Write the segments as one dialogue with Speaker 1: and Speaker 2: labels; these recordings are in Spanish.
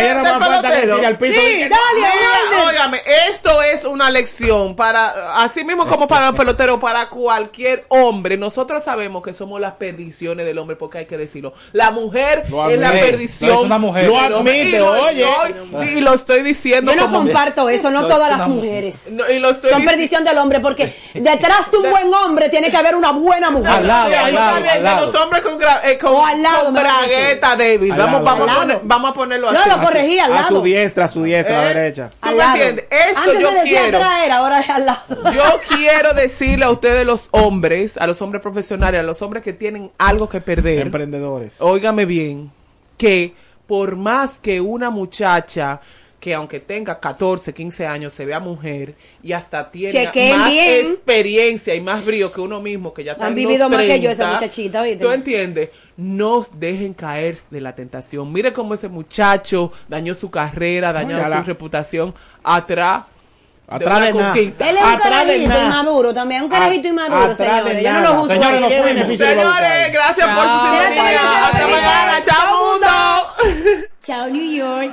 Speaker 1: Ella no más falta que tire al piso.
Speaker 2: Sí, dale.
Speaker 3: Óigame, esto es una lección para, así mismo como para el pelotero, para cualquier hombre. Nosotros sabemos que somos las perdiciones del hombre, porque hay que decirlo. La mujer
Speaker 1: Lo
Speaker 3: es la perdición.
Speaker 4: No es una mujer.
Speaker 3: del
Speaker 1: Lo admite,
Speaker 3: Y lo-
Speaker 1: oye.
Speaker 3: yo- y lo estoy diciendo
Speaker 2: Yo no
Speaker 3: como...
Speaker 2: comparto eso, no
Speaker 4: No,
Speaker 2: todas
Speaker 4: es
Speaker 2: las mujeres.
Speaker 3: No, y lo estoy
Speaker 2: Son
Speaker 3: dic-
Speaker 2: perdición del hombre, porque detrás de un buen hombre tiene que haber una buena mujer.
Speaker 4: Al lado,
Speaker 3: Sí,
Speaker 4: al lado, al lado.
Speaker 3: de los hombres con, eh, con,
Speaker 2: al lado,
Speaker 3: con bragueta, David.
Speaker 1: Al
Speaker 3: Vamos,
Speaker 1: lado.
Speaker 3: vamos, a poner-
Speaker 2: lado.
Speaker 3: vamos a ponerlo
Speaker 2: No,
Speaker 3: así.
Speaker 2: lo corregí al
Speaker 1: A su
Speaker 2: lado.
Speaker 1: diestra, a su diestra, a la
Speaker 3: ¿Eh?
Speaker 1: derecha.
Speaker 3: ¿Tú
Speaker 2: Al
Speaker 3: me
Speaker 2: lado.
Speaker 3: Entiendes? Esto
Speaker 2: Antes
Speaker 3: yo
Speaker 2: se decía
Speaker 3: quiero.
Speaker 2: traer, ahora es al lado.
Speaker 3: Yo quiero decirle a ustedes los hombres, a los hombres profesionales, a los hombres que tienen algo que perder,
Speaker 1: Emprendedores.
Speaker 3: óigame bien, que por más que una muchacha que aunque tenga 14, 15 años se vea mujer y hasta tiene
Speaker 2: Chequen
Speaker 3: más
Speaker 2: bien.
Speaker 3: experiencia y más brío que uno mismo que ya está
Speaker 2: Han
Speaker 3: en
Speaker 2: vivido
Speaker 3: los
Speaker 2: más que yo,
Speaker 3: 30,
Speaker 2: esa muchachita, ¿oíste?
Speaker 3: ¿Tú entiendes? No dejen caer de la tentación. Mire cómo ese muchacho dañó su carrera, dañó su
Speaker 1: la-
Speaker 3: reputación atrás
Speaker 1: Atrás
Speaker 3: una
Speaker 1: de nada.
Speaker 2: Él es un
Speaker 1: Atrás de
Speaker 2: carajito inmaduro también, un carajito inmaduro,
Speaker 1: de
Speaker 2: señores. Yo no lo juzgo.
Speaker 4: Señores, no
Speaker 1: de
Speaker 3: Señores, gracias por su sintonía. Hasta mañana. Chao, mundo.
Speaker 5: Chao New York.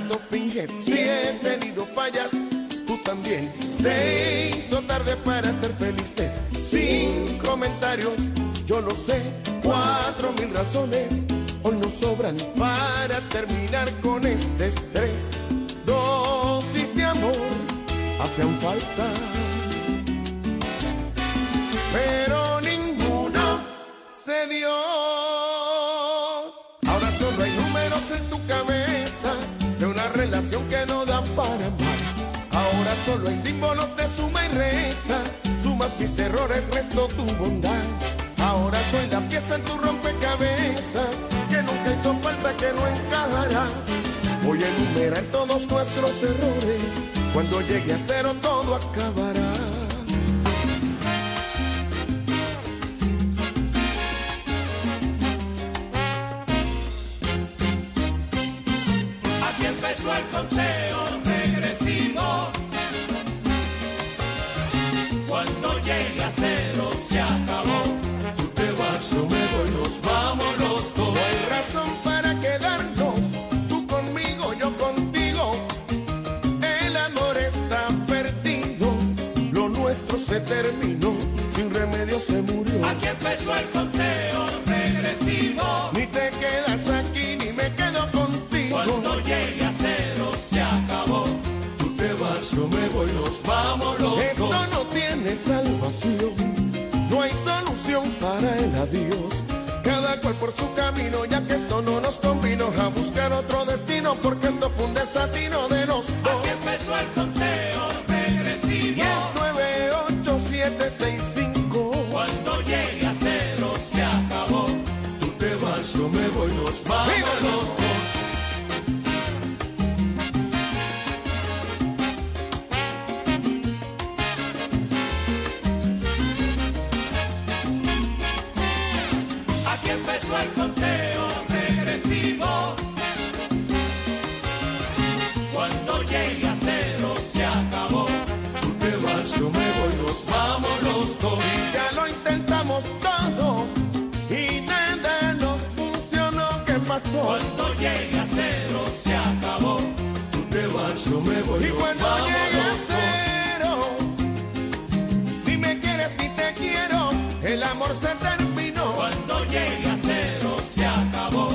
Speaker 6: No finges. Si he tenido fallas, tú también. Se hizo tarde para ser felices. Sin comentarios, yo lo sé. Cuatro mil razones
Speaker 7: empezó el conteo regresivo.
Speaker 6: Ni te quedas aquí, ni me quedo contigo.
Speaker 7: Cuando llegue a cero se acabó.
Speaker 6: Tú te vas, yo me voy, nos vamos los Esto dos. no tiene salvación, no hay solución para el adiós. Cada cual por su camino, ya que esto no nos convino a buscar otro destino, porque esto fue un desatino de
Speaker 7: llegue a cero se acabó.
Speaker 6: Tú te vas, no me voy. Y
Speaker 7: cuando
Speaker 6: Vámonos llegue a cero, dime que eres ni te quiero. El amor se terminó.
Speaker 7: Cuando llegue a cero se acabó.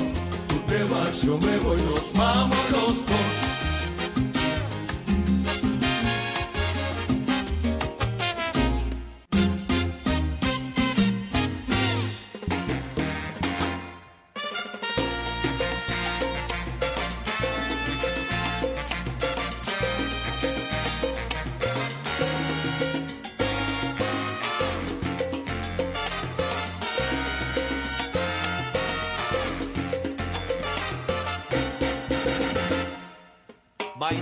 Speaker 6: Tú te vas, yo me voy, nos vamos los dos.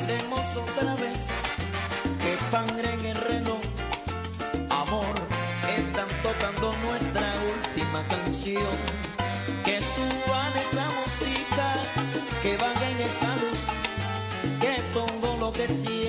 Speaker 1: Otra vez que sangre en el reloj. Amor, están tocando nuestra última canción. Que suban esa música, que vayan esa luz, que todo lo que siente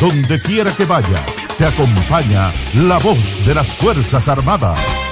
Speaker 8: Donde quiera que vayas, te acompaña la voz de las Fuerzas Armadas.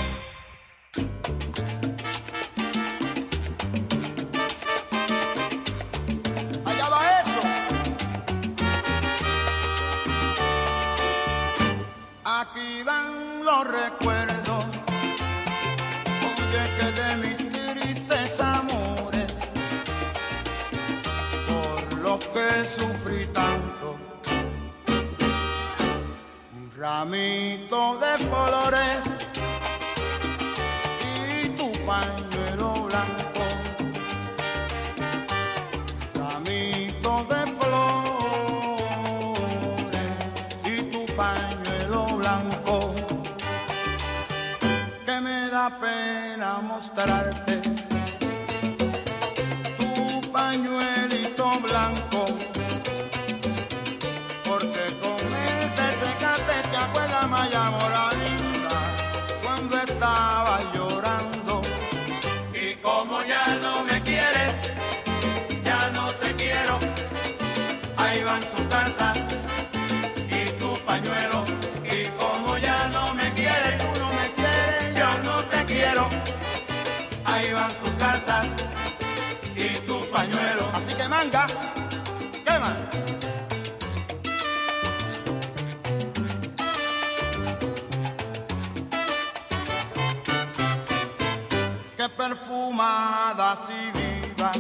Speaker 4: ¿Qué perfumada si
Speaker 7: viva.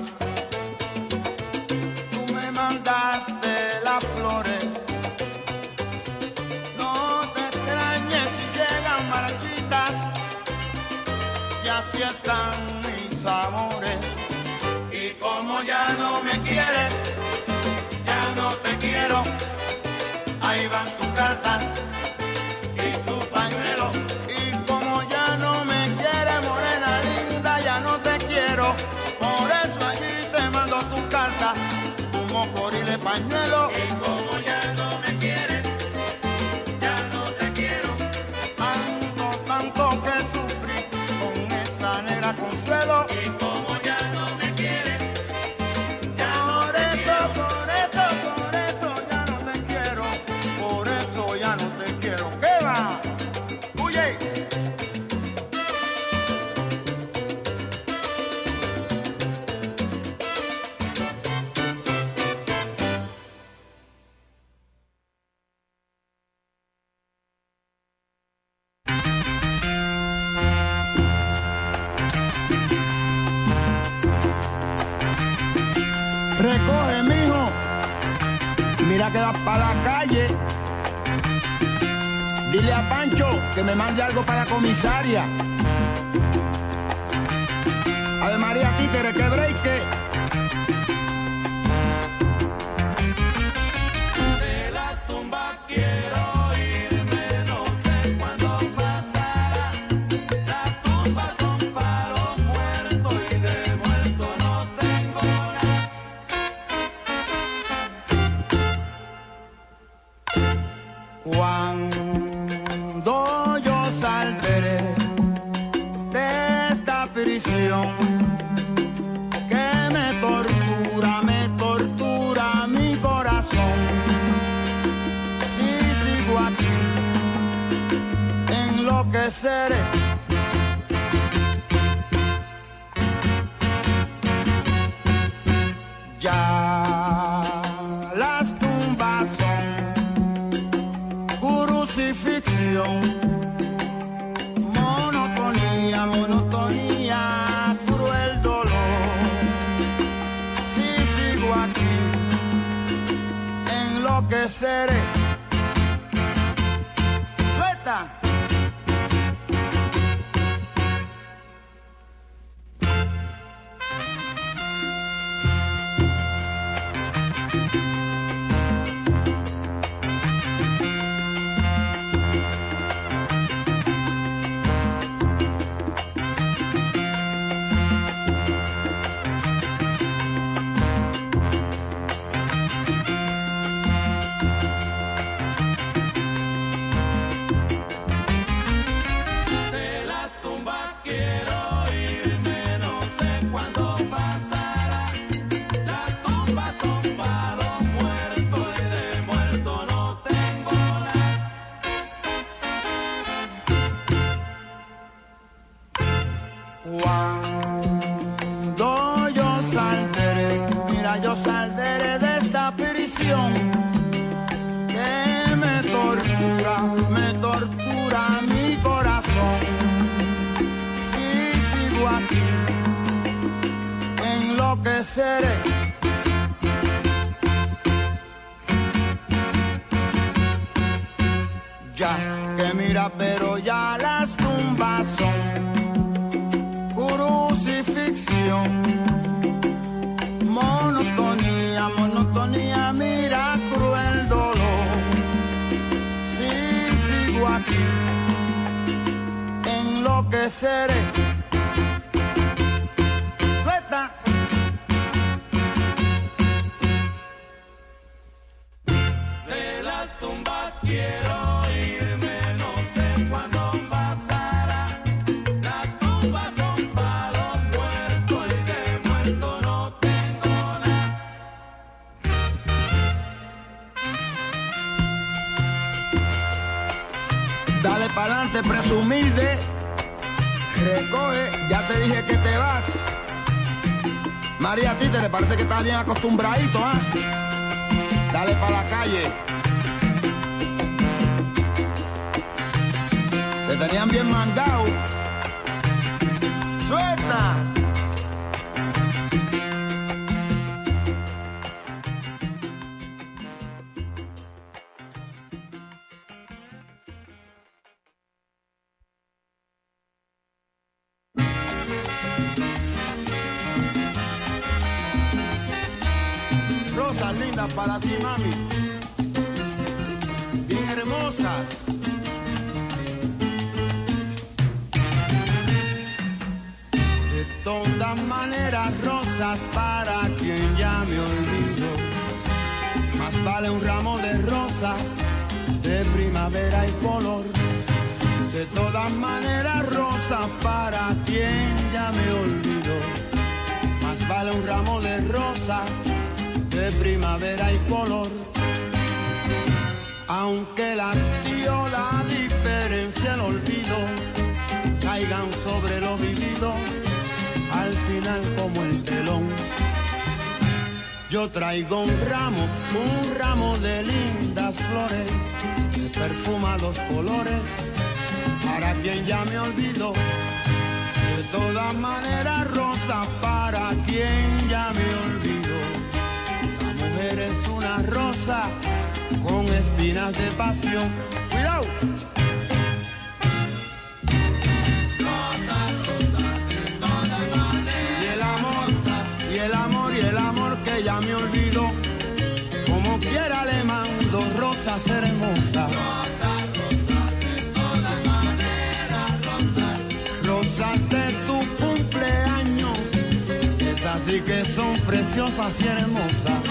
Speaker 4: Cuando yo saldré de esta prisión. Pero ya las tumbas son crucifixión. Monotonía, monotonía, mira cruel dolor. Si sigo aquí, enloqueceré. Dale pa'lante, presumilde. Recoge, ya te dije que te vas. María Títere, parece que estás bien acostumbradito, ¿ah? Dale pa' la calle. Te tenían bien mandado. Sobre lo vivido, al final como el telón. Yo traigo un ramo, un ramo de lindas flores, de perfumados colores, para quien ya me olvidó. De todas maneras, rosa para quien ya me olvidó. La mujer es una rosa con espinas de pasión. ¡Cuidado! Esas sí que son preciosas y hermosas.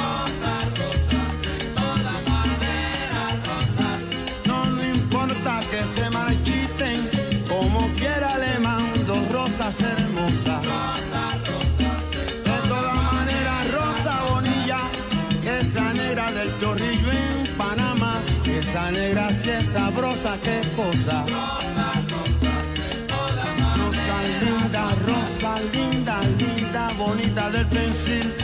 Speaker 4: No, no importa que se marchiten, como quiera le mando rosas hermosas. De todas maneras, Rosa Bonilla, esa negra del chorrillo en Panamá, esa negra sí es sabrosa, qué cosa. punta del pensil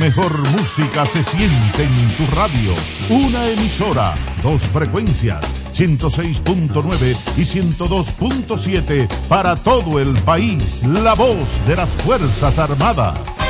Speaker 9: mejor música se siente en tu radio. Una emisora, dos frecuencias, 106.9 y 102.7 para todo el país. La voz de las Fuerzas Armadas.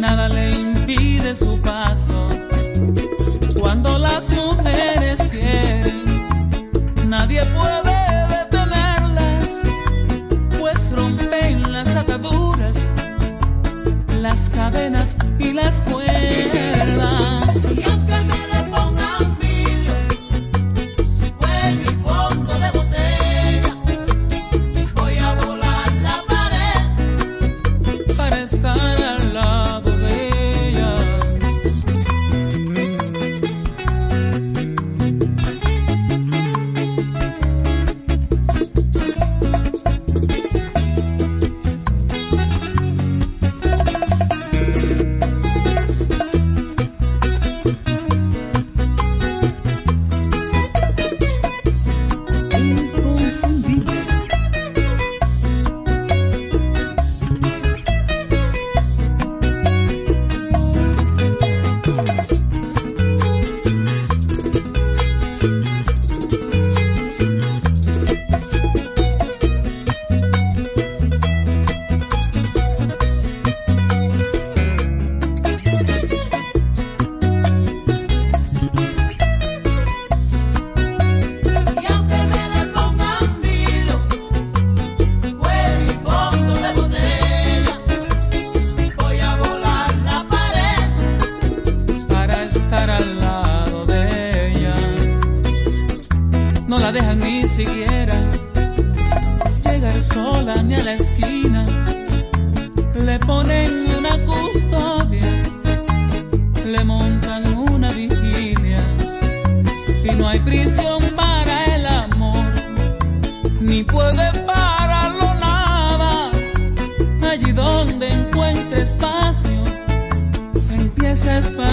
Speaker 10: nada le impide su paso.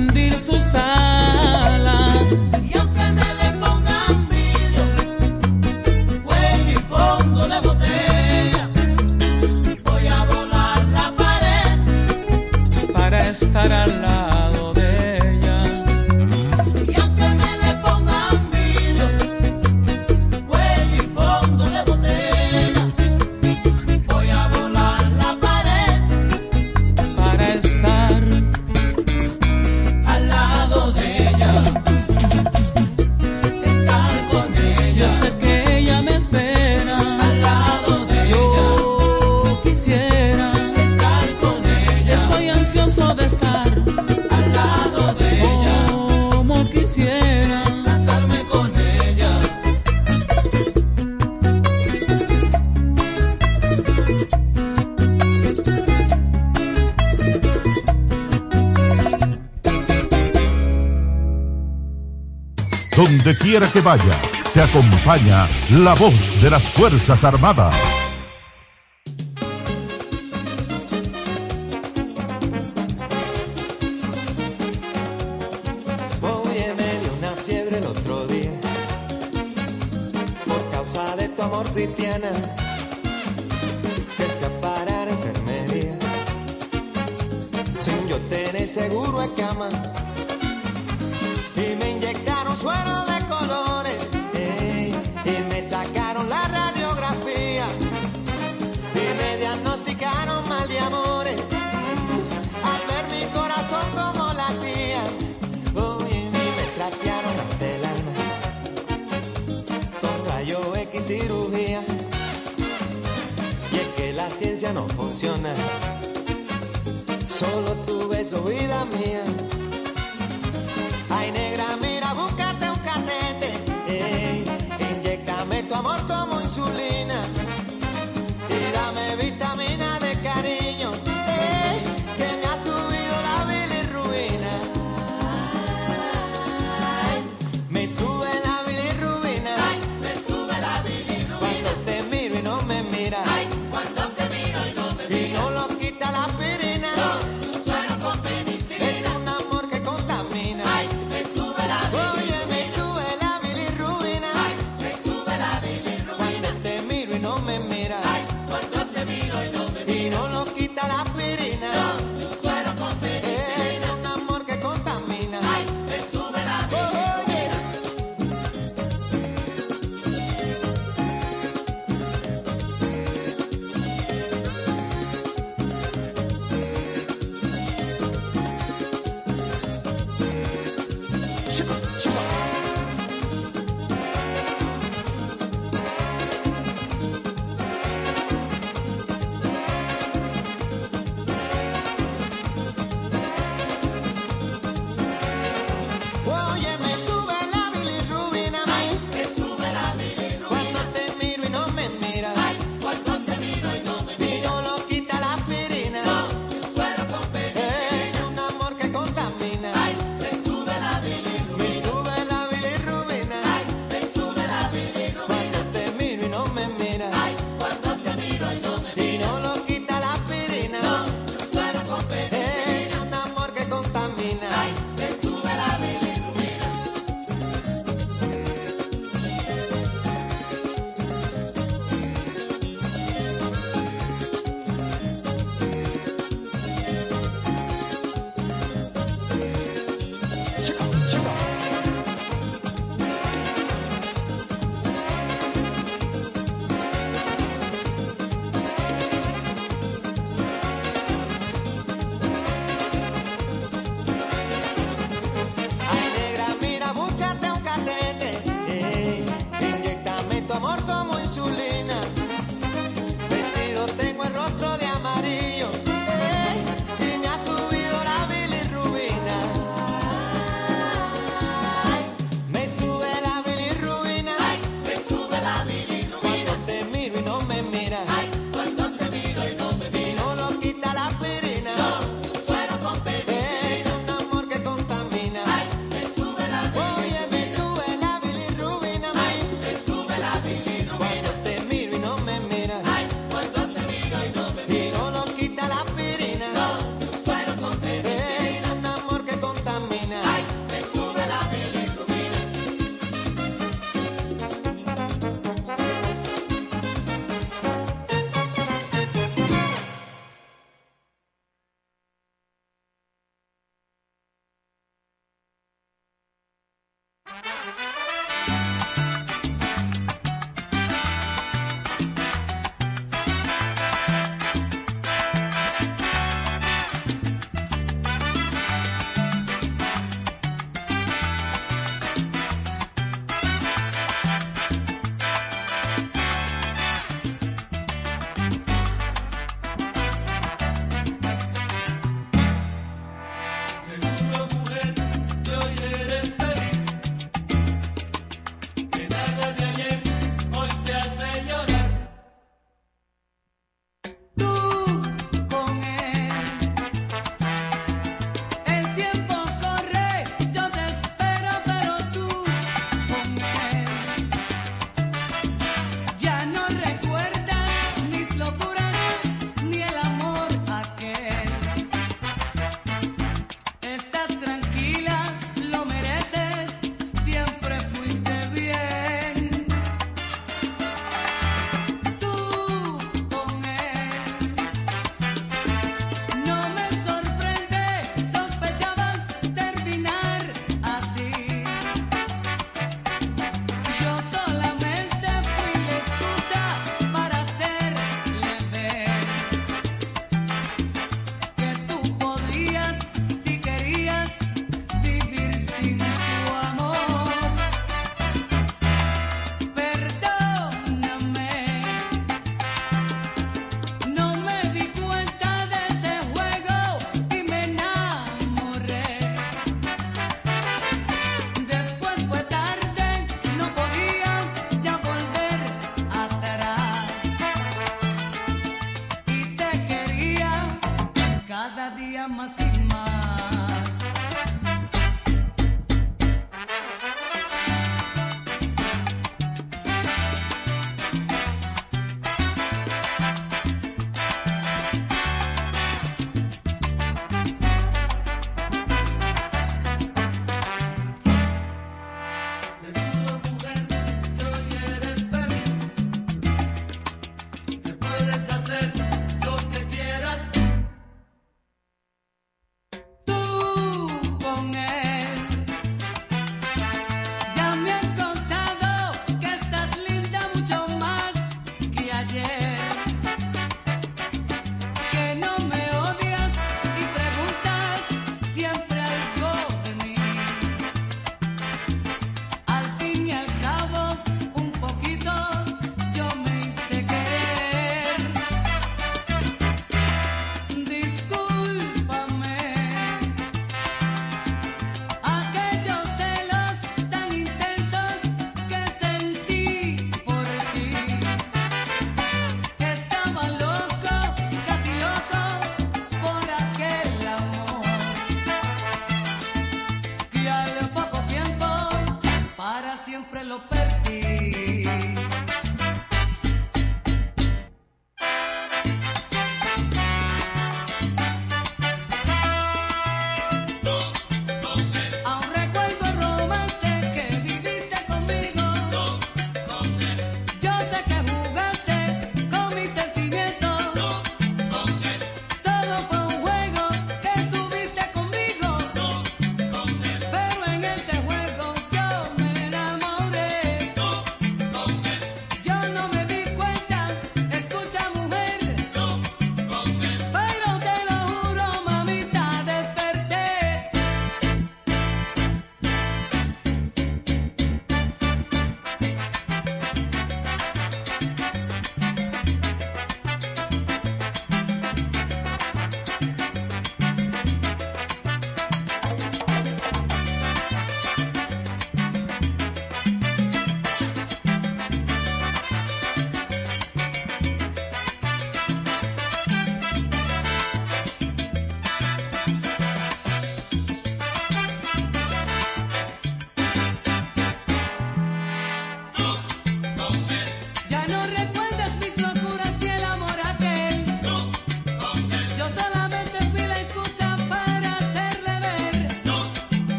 Speaker 10: rendir sus
Speaker 11: almas. que vayas, te acompaña la voz de las Fuerzas Armadas.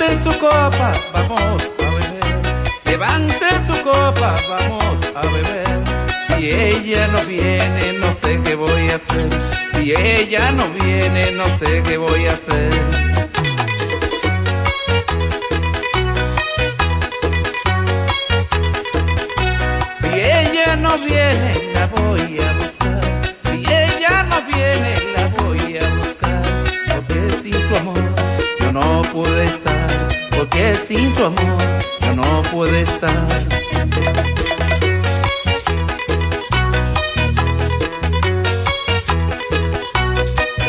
Speaker 10: Levanten su copa, vamos a beber. Levanten su copa, vamos a beber. Si ella no viene, no sé qué voy a hacer. Si ella no viene, no sé qué voy a hacer. Si ella no viene, sin su amor ya no puede estar.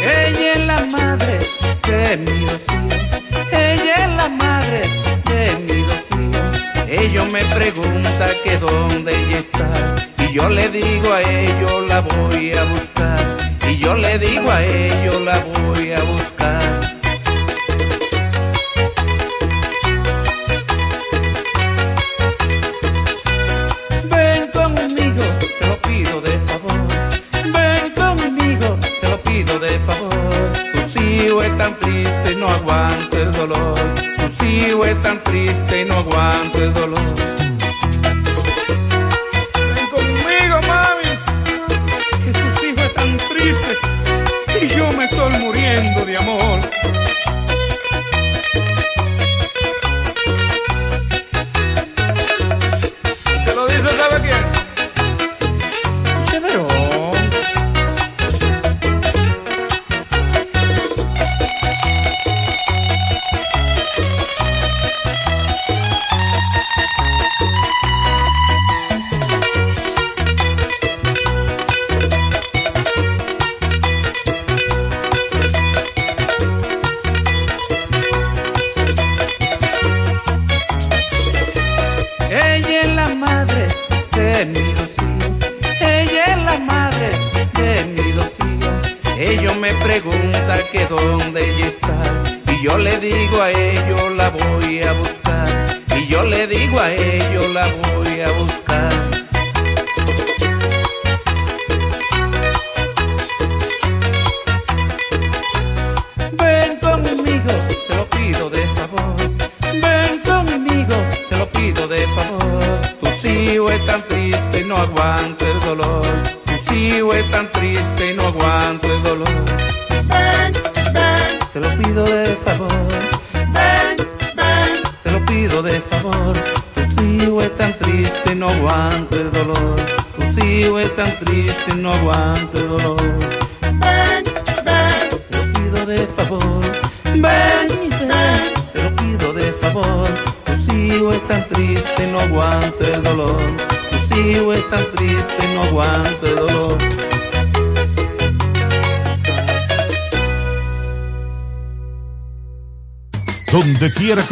Speaker 10: Ella es la madre de mi Rocío, ella es la madre de mi Rocío. Ellos me preguntan que dónde ella está y yo le digo a ellos la voy a buscar y yo le digo a ellos la voy a buscar.
Speaker 12: one.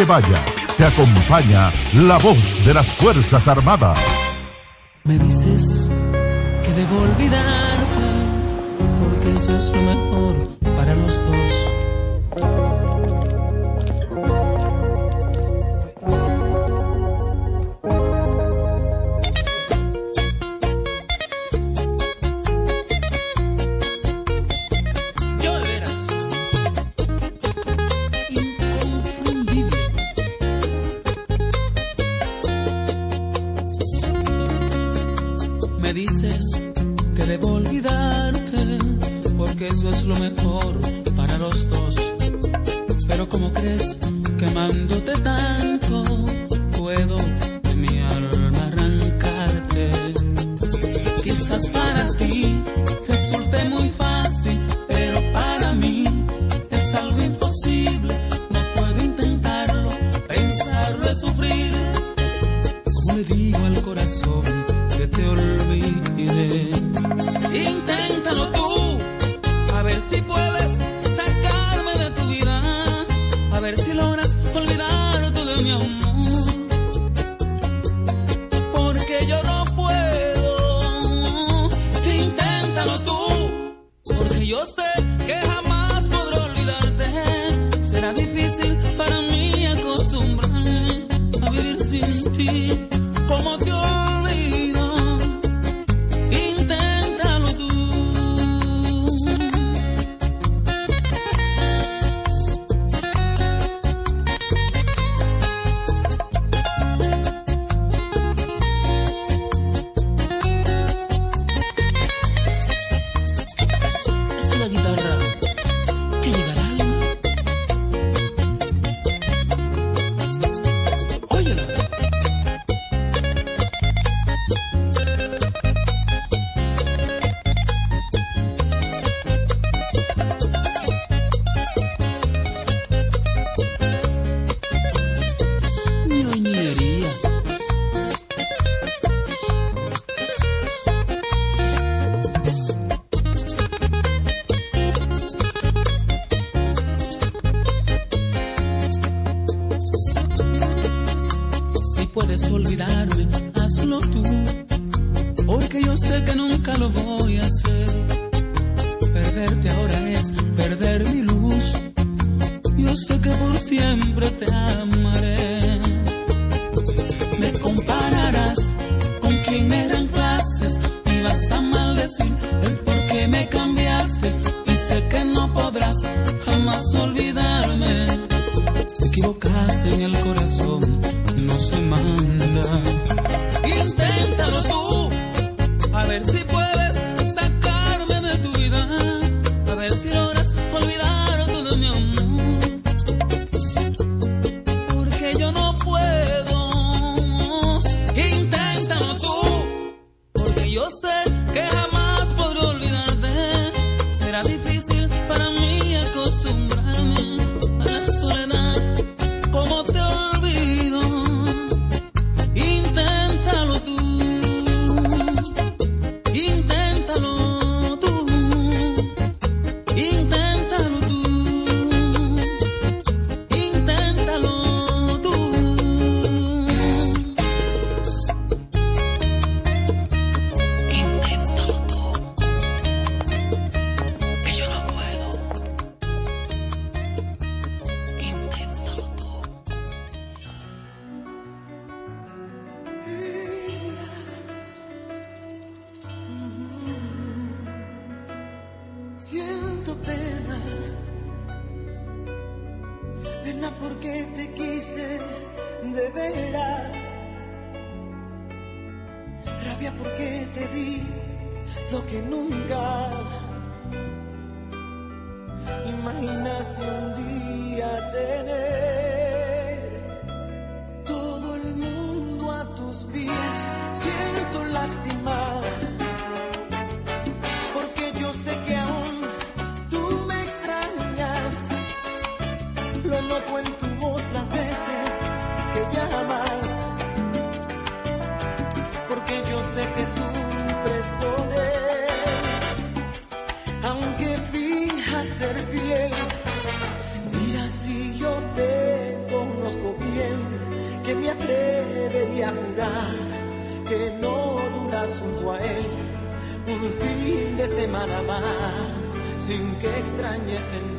Speaker 12: vayas, te acompaña la voz de las Fuerzas Armadas.
Speaker 10: Me dices que debo olvidarte, porque eso es lo mejor que eso es lo mejor para los dos. Pero como crees quemándote tanto puedo yo sé que por siempre te amaré.
Speaker 9: extrañes en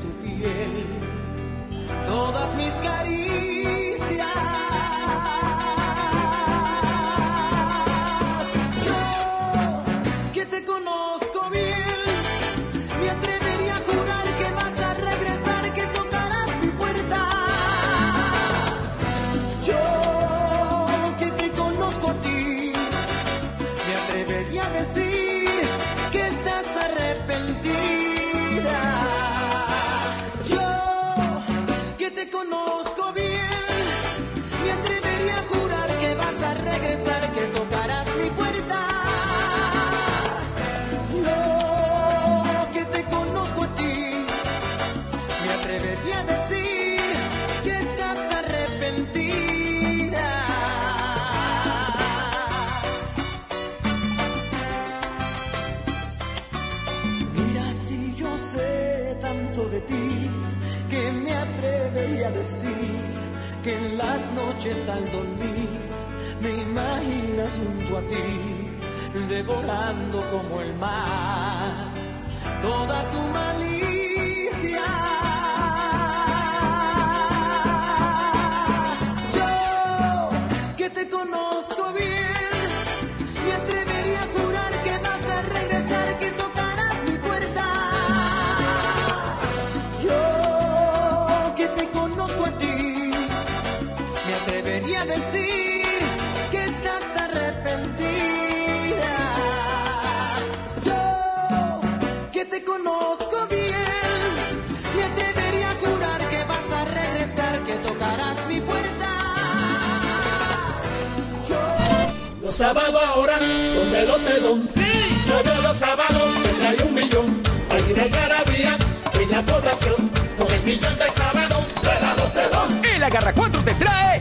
Speaker 13: sábados ahora son de lotedón. Sí. Todos los sábados tendrá un millón. Hay una algarabía en la población. Con el millón de sábados de la lotedón.
Speaker 14: El agarra cuatro te trae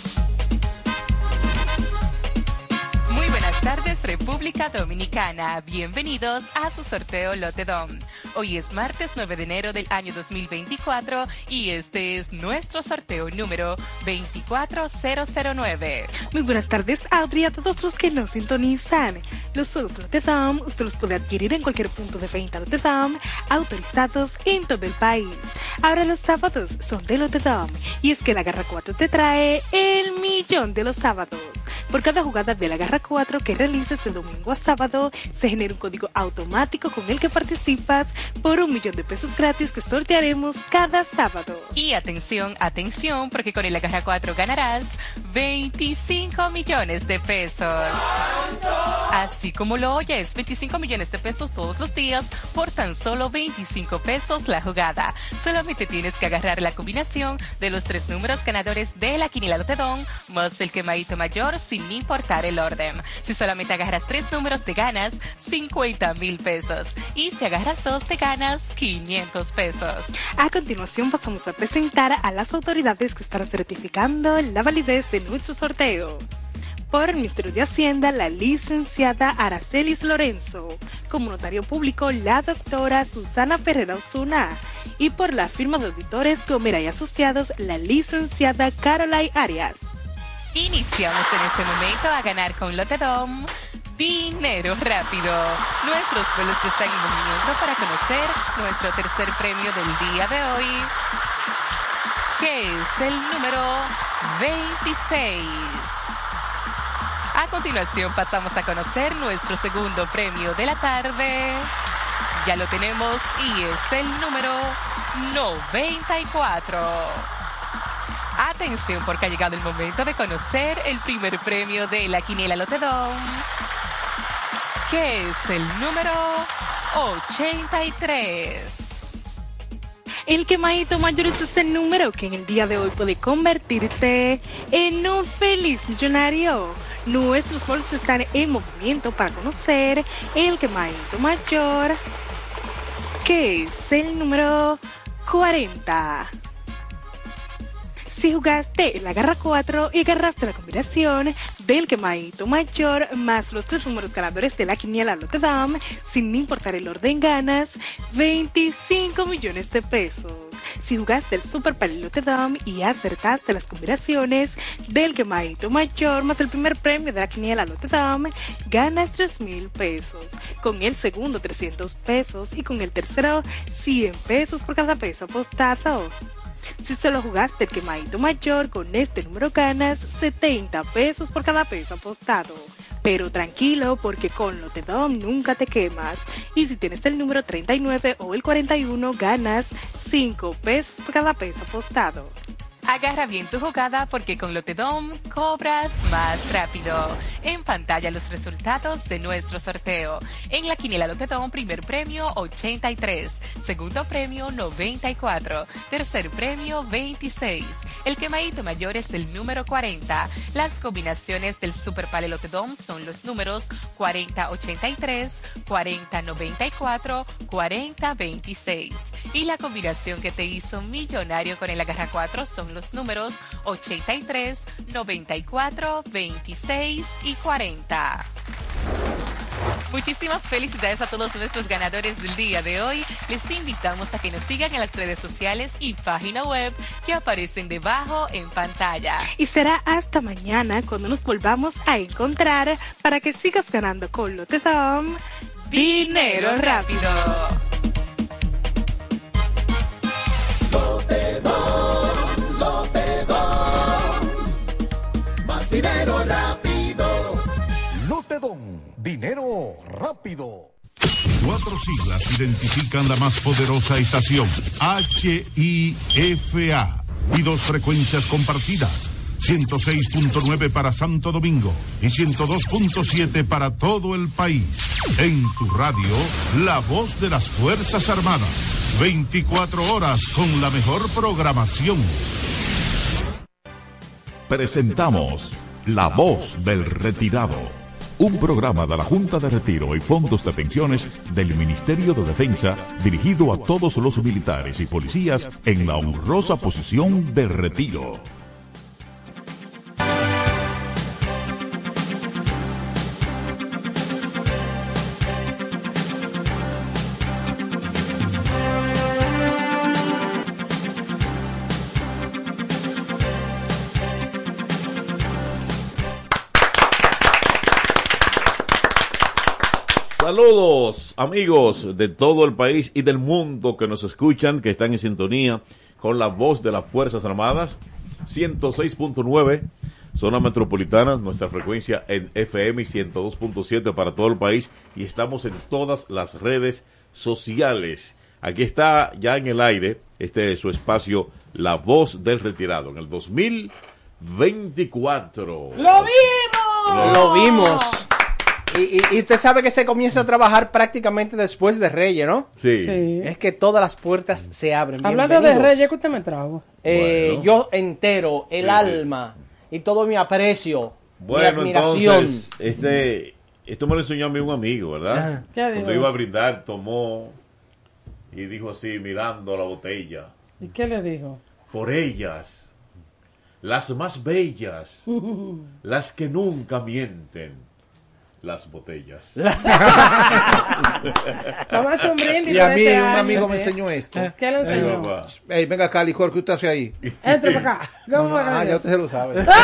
Speaker 15: República Dominicana. Bienvenidos a su sorteo Lotedom. Hoy es martes 9 de enero del año 2024 y este es nuestro sorteo número 24009.
Speaker 16: Muy buenas tardes, Audrey, a todos los que nos sintonizan. Los juegos Lotedom usted los puede adquirir en cualquier punto de venta Lotedom autorizados en todo el país. Ahora los sábados son de Lotedom y es que la Garra 4 te trae el millón de los sábados. Por cada jugada de la Garra 4 que realices de domingo a sábado, se genera un código automático con el que participas por un millón de pesos gratis que sortearemos cada sábado.
Speaker 15: Y atención, atención, porque con el Agarra 4 ganarás 25 millones de pesos. Así como lo oyes, 25 millones de pesos todos los días por tan solo 25 pesos la jugada. Solamente tienes que agarrar la combinación de los tres números ganadores de la quiniela más el quemadito mayor sin importar el orden. Si solamente agarras tres números te ganas 50 mil pesos y si agarras dos te ganas 500 pesos.
Speaker 16: A continuación pasamos a presentar a las autoridades que estarán certificando la validez de nuestro sorteo. Por el Ministerio de Hacienda, la licenciada Aracelis Lorenzo. Como notario público, la doctora Susana Ferreira Osuna. Y por la firma de auditores Gomera y Asociados, la licenciada Caroline Arias.
Speaker 15: Iniciamos en este momento a ganar con Lotedom dinero rápido. Nuestros vuelos están en movimiento para conocer nuestro tercer premio del día de hoy, que es el número 26. A continuación pasamos a conocer nuestro segundo premio de la tarde. Ya lo tenemos y es el número 94. Atención porque ha llegado el momento de conocer el primer premio de la Quiniela Lotedom, que es el número 83.
Speaker 16: El quemadito mayor es ese número que en el día de hoy puede convertirte en un feliz millonario. Nuestros bolsos están en movimiento para conocer el quemadito mayor, que es el número 40. Si jugaste la garra 4 y agarraste la combinación del quemadito mayor más los tres números ganadores de la quiniela Lotedom, sin importar el orden, ganas 25 millones de pesos. Si jugaste el Super Palillo Lotedom y acertaste las combinaciones del quemadito mayor más el primer premio de la quiniela Lotedom, ganas 3 mil pesos. Con el segundo 300 pesos y con el tercero 100 pesos por cada peso apostado. Si solo jugaste el quemadito mayor, con este número ganas 70 pesos por cada peso apostado. Pero tranquilo, porque con Lotedom nunca te quemas. Y si tienes el número 39 o el 41, ganas 5 pesos por cada peso apostado.
Speaker 15: Agarra bien tu jugada porque con Lotedom cobras más rápido. En pantalla los resultados de nuestro sorteo. En la quiniela Lotedom, primer premio 83, segundo premio 94, tercer premio 26. El quemadito mayor es el número 40. Las combinaciones del Super Pale Lotedom son los números 4083, 4094, 4026. Y la combinación que te hizo millonario con el Agarra 4 son los números 83, 94, 26 y 40. Muchísimas felicidades a todos nuestros ganadores del día de hoy. Les invitamos a que nos sigan en las redes sociales y página web que aparecen debajo en pantalla.
Speaker 16: Y será hasta mañana cuando nos volvamos a encontrar para que sigas ganando con Lotedom
Speaker 15: Dinero rápido.
Speaker 13: Más dinero rápido.
Speaker 8: Lotedom, dinero rápido. Cuatro siglas identifican la más poderosa estación, HIFA, y dos frecuencias compartidas, 106.9 para Santo Domingo y 102.7 para todo el país. En tu radio, la voz de las Fuerzas Armadas, 24 horas con la mejor programación. presentamos La Voz del Retirado, un programa de la Junta de Retiro y Fondos de Pensiones del Ministerio de Defensa dirigido a todos los militares y policías en la honrosa posición de retiro.
Speaker 17: Saludos amigos de todo el país y del mundo que nos escuchan, que están en sintonía con la voz de las Fuerzas Armadas, 106.9, zona metropolitana, nuestra frecuencia en FM y 102.7 para todo el país y estamos en todas las redes sociales. Aquí está ya en el aire, este es su espacio, La Voz del Retirado, en el 2024.
Speaker 18: ¡Lo vimos! Lo vimos. Y, y- y usted sabe que se comienza a trabajar prácticamente después de Reyes, ¿no?
Speaker 17: Sí.
Speaker 18: Sí. Es que todas las puertas se abren.
Speaker 19: Hablando de. Reyes, que usted me trajo?
Speaker 18: Eh,
Speaker 17: Bueno.
Speaker 18: Yo entero, el
Speaker 17: Sí, sí.
Speaker 18: alma y todo mi aprecio, mi
Speaker 17: Bueno,
Speaker 18: admiración.
Speaker 17: entonces, este, esto me lo enseñó a mí un amigo, ¿verdad?
Speaker 18: Ajá. ¿Qué
Speaker 17: Cuando
Speaker 19: dijo?
Speaker 17: iba a brindar, tomó y dijo así, mirando la botella,
Speaker 19: ¿Y qué le dijo?
Speaker 17: por ellas, las más bellas, las que nunca mienten, las botellas.
Speaker 19: Vamos a hacer un brindis
Speaker 20: Y a mí
Speaker 19: este
Speaker 20: un
Speaker 19: año,
Speaker 20: amigo me enseñó esto.
Speaker 19: ¿Qué le enseñó?
Speaker 20: Ey, venga acá, licor, ¿qué usted hace ahí?
Speaker 19: Entre para acá.
Speaker 20: No,
Speaker 19: ¿Cómo
Speaker 20: no, ah, ya usted se lo sabe.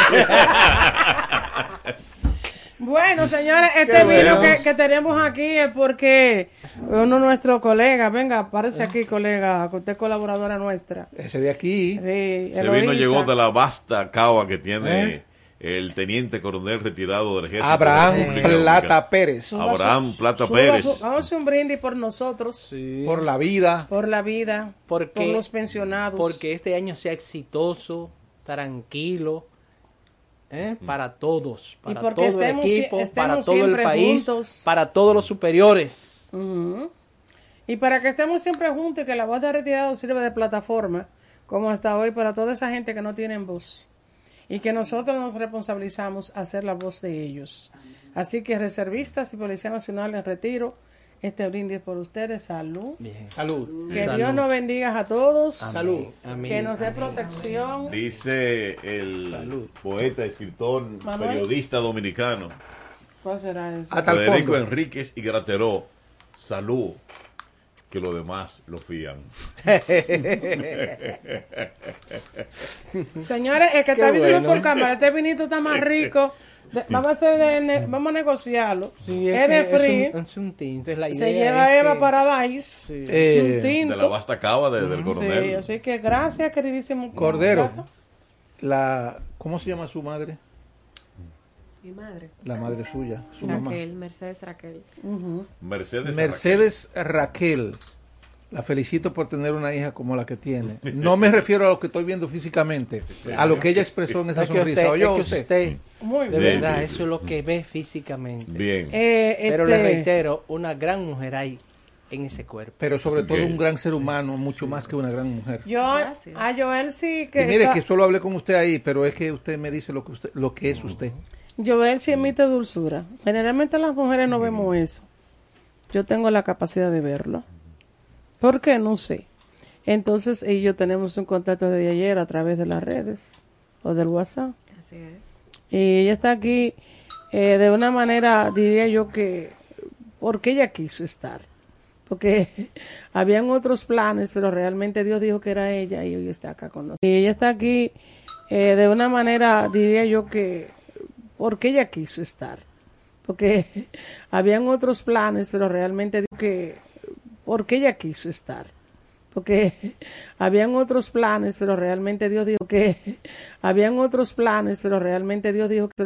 Speaker 19: Bueno, señores, este
Speaker 20: Qué
Speaker 19: vino que, que tenemos aquí es porque uno de nuestros colegas, venga, aparece aquí, colega, que usted es colaboradora nuestra.
Speaker 20: Ese de aquí.
Speaker 19: Sí,
Speaker 17: Ese vino llegó de la vasta cava que tiene
Speaker 20: ¿Eh?
Speaker 17: El teniente coronel retirado del ejército.
Speaker 20: Abraham
Speaker 17: de la República
Speaker 20: Plata
Speaker 17: Dominicana.
Speaker 20: Pérez.
Speaker 17: Abraham Plata
Speaker 19: Suba
Speaker 17: Pérez.
Speaker 19: su- vamos a hacer un brindis por nosotros.
Speaker 20: Por la vida.
Speaker 19: Por la vida.
Speaker 18: Porque-
Speaker 19: por los pensionados.
Speaker 18: Porque este año sea exitoso, tranquilo, ¿eh? para todos, para
Speaker 19: porque
Speaker 18: todo
Speaker 19: estemos
Speaker 18: el equipo,
Speaker 19: estemos
Speaker 18: para todo el país,
Speaker 19: juntos.
Speaker 18: para todos los superiores.
Speaker 19: Y para que estemos siempre juntos y que la voz de retirado sirva de plataforma, como hasta hoy, para toda esa gente que no tienen voz. Y que nosotros nos responsabilizamos a ser la voz de ellos. Así que reservistas y Policía Nacional en retiro, este brindis por ustedes. Salud.
Speaker 20: Salud.
Speaker 19: Que
Speaker 17: Salud.
Speaker 19: Dios nos bendiga a todos.
Speaker 17: Amén. Salud. Amén.
Speaker 19: Que nos dé protección.
Speaker 17: Dice el poeta, escritor,
Speaker 19: Manuel.
Speaker 17: periodista dominicano,
Speaker 19: ¿Cuál será eso?
Speaker 17: Federico Enríquez y Grateró, salud, que los demás lo fían.
Speaker 19: Señores, el que está viendo
Speaker 18: bueno.
Speaker 19: por cámara, este vinito está más rico. De- vamos a hacer de ne- vamos a negociarlo.
Speaker 18: Sí,
Speaker 19: es, de free.
Speaker 18: Es un, es un tinto, es la idea.
Speaker 19: Se lleva
Speaker 18: es
Speaker 19: Eva
Speaker 18: que-
Speaker 19: Paradise.
Speaker 17: Eh,
Speaker 19: un tinto.
Speaker 17: de la vasta cava de- del
Speaker 19: Sí,
Speaker 17: coronel.
Speaker 19: así que gracias, queridísimo.
Speaker 20: Cordero. La, ¿Cómo se llama su madre?
Speaker 21: Mi madre.
Speaker 20: La madre suya, su mamá.
Speaker 21: Raquel, Mercedes Raquel.
Speaker 17: Mercedes,
Speaker 20: Mercedes Raquel. La felicito por tener una hija como la que tiene. No me refiero a lo que estoy viendo físicamente, a lo que ella expresó en esa
Speaker 18: Es que
Speaker 20: sonrisa.
Speaker 18: usted-
Speaker 20: ¿Oyó
Speaker 18: es que
Speaker 20: usted?
Speaker 18: usted,
Speaker 19: Muy
Speaker 18: de
Speaker 20: bien.
Speaker 18: verdad,
Speaker 20: Sí, sí,
Speaker 18: eso es lo que ve físicamente.
Speaker 17: Bien.
Speaker 19: Eh,
Speaker 18: Pero
Speaker 19: este-
Speaker 18: le reitero, una gran mujer hay en ese cuerpo.
Speaker 20: Pero sobre todo un gran ser humano, mucho más que una gran mujer.
Speaker 19: Yo, a Joel sí que.
Speaker 20: y mire
Speaker 19: está-
Speaker 20: que solo hablé con usted ahí, pero es que usted me dice lo que usted, lo que es usted.
Speaker 19: Joel sí emite dulzura. Generalmente las mujeres no vemos eso. Yo tengo la capacidad de verlo. ¿Por qué? No sé. Entonces, ella y yo tenemos un contacto desde ayer a través de las redes o del WhatsApp.
Speaker 21: Así es.
Speaker 19: Y ella está aquí eh, de una manera, diría yo que, porque ella quiso estar. Porque habían otros planes, pero realmente Dios dijo que era ella y hoy está acá con nosotros. Y ella está aquí eh, de una manera, diría yo que, porque ella quiso estar. Porque habían otros planes, pero realmente dijo que, porque ella quiso estar porque habían otros planes, pero realmente Dios dijo que habían otros planes, pero realmente Dios dijo que